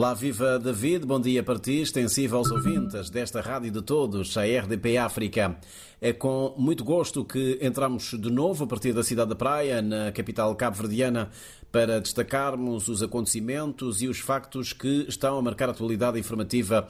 Olá, viva David, bom dia para ti, extensivo aos ouvintes desta rádio de todos, a RDP África. É com muito gosto que entramos de novo a partir da cidade da Praia, na capital cabo-verdiana, para destacarmos os acontecimentos e os factos que estão a marcar a atualidade informativa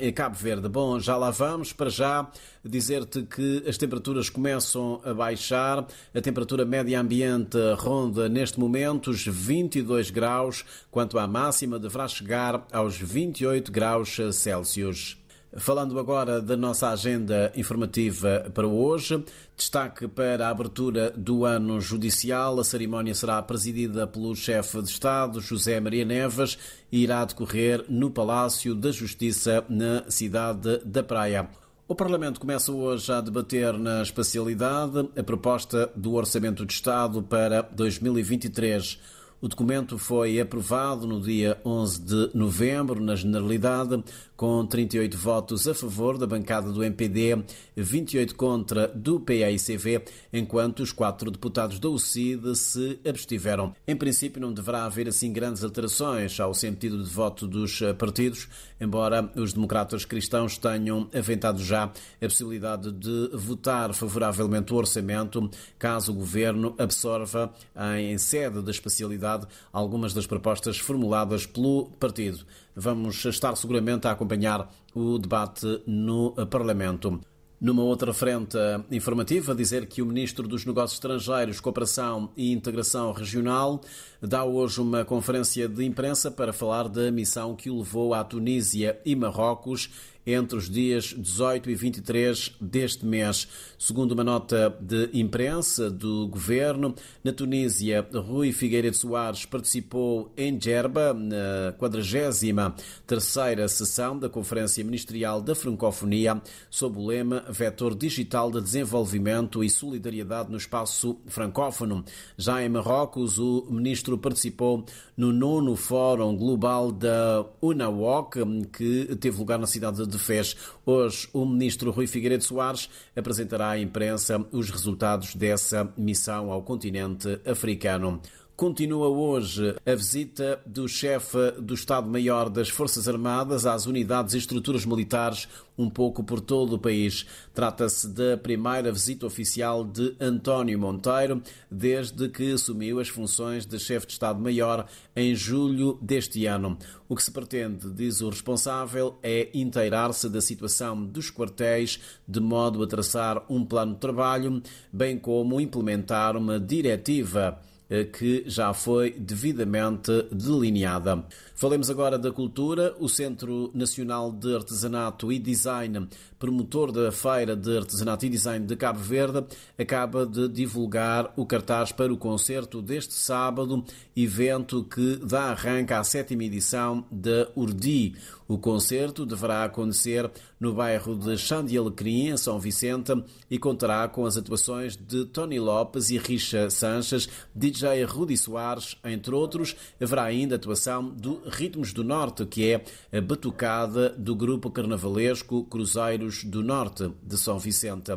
em Cabo Verde. Bom, já lá vamos. Para já dizer-te que as temperaturas começam a baixar. A temperatura média ambiente ronda neste momento os 22 graus, quanto à máxima deverá chegar aos 28 graus Celsius. Falando agora da nossa agenda informativa para hoje, destaque para a abertura do ano judicial. A cerimónia será presidida pelo chefe de Estado, José Maria Neves, e irá decorrer no Palácio da Justiça, na cidade da Praia. O Parlamento começa hoje a debater na especialidade a proposta do Orçamento de Estado para 2023. O documento foi aprovado no dia 11 de novembro, na Generalidade, com 38 votos a favor da bancada do MPD, 28 contra do PAICV, enquanto os quatro deputados da UCID se abstiveram. Em princípio, não deverá haver assim grandes alterações ao sentido de voto dos partidos, embora os democratas cristãos tenham aventado já a possibilidade de votar favoravelmente o orçamento, caso o governo absorva em sede da especialidade algumas das propostas formuladas pelo partido. Vamos estar seguramente a acompanhar o debate no Parlamento. Numa outra frente informativa, dizer que o Ministro dos Negócios Estrangeiros, Cooperação e Integração Regional dá hoje uma conferência de imprensa para falar da missão que o levou à Tunísia e Marrocos entre os dias 18 e 23 deste mês. Segundo uma nota de imprensa do governo, na Tunísia, Rui Figueiredo Soares participou em Djerba, na 43ª sessão da Conferência Ministerial da Francofonia, sob o lema Vetor Digital de Desenvolvimento e Solidariedade no Espaço Francófono. Já em Marrocos, o ministro participou no nono Fórum Global da UNAWOC, que teve lugar na cidade de de Fez. Hoje, o ministro Rui Figueiredo Soares apresentará à imprensa os resultados dessa missão ao continente africano. Continua hoje a visita do chefe do Estado-Maior das Forças Armadas às unidades e estruturas militares um pouco por todo o país. Trata-se da primeira visita oficial de António Monteiro desde que assumiu as funções de chefe de Estado-Maior em julho deste ano. O que se pretende, diz o responsável, é inteirar-se da situação dos quartéis de modo a traçar um plano de trabalho, bem como implementar uma diretiva que já foi devidamente delineada. Falemos agora da cultura. O Centro Nacional de Artesanato e Design, promotor da Feira de Artesanato e Design de Cabo Verde, acaba de divulgar o cartaz para o concerto deste sábado, evento que dá arranque à sétima edição da Urdi. O concerto deverá acontecer no bairro de Chão de Alecrim, em São Vicente, e contará com as atuações de Tony Lopes e Richa Sanches, DJ Rudi Soares, entre outros. Haverá ainda atuação do Ritmos do Norte, que é a batucada do grupo carnavalesco Cruzeiros do Norte de São Vicente.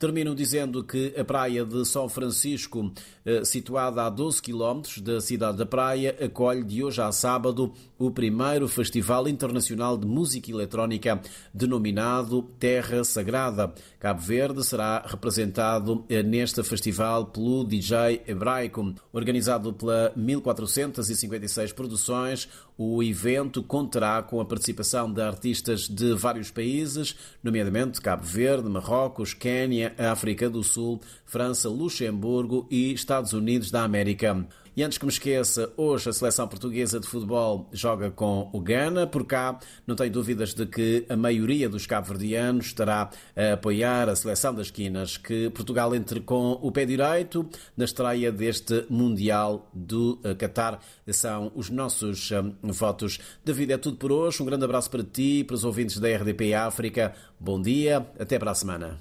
Terminam dizendo que a praia de São Francisco, eh, situada a 12 quilómetros da cidade da Praia, acolhe de hoje a sábado o primeiro Festival Internacional de Música Eletrónica denominado Terra Sagrada. Cabo Verde será representado eh, neste festival pelo DJ Hebraico. Organizado pela 1456 Produções, o evento contará com a participação de artistas de vários países, nomeadamente Cabo Verde, Marrocos, Quênia, África do Sul, França, Luxemburgo e Estados Unidos da América. E antes que me esqueça, hoje a seleção portuguesa de futebol joga com o Ghana. Por cá, não tenho dúvidas de que a maioria dos cabo-verdianos estará a apoiar a seleção das quinas. Que Portugal entre com o pé direito na estreia deste Mundial do eh, Qatar. São os nossos um, votos. David, é tudo por hoje. Um grande abraço para ti, para os ouvintes da RDP África. Bom dia, até para a semana.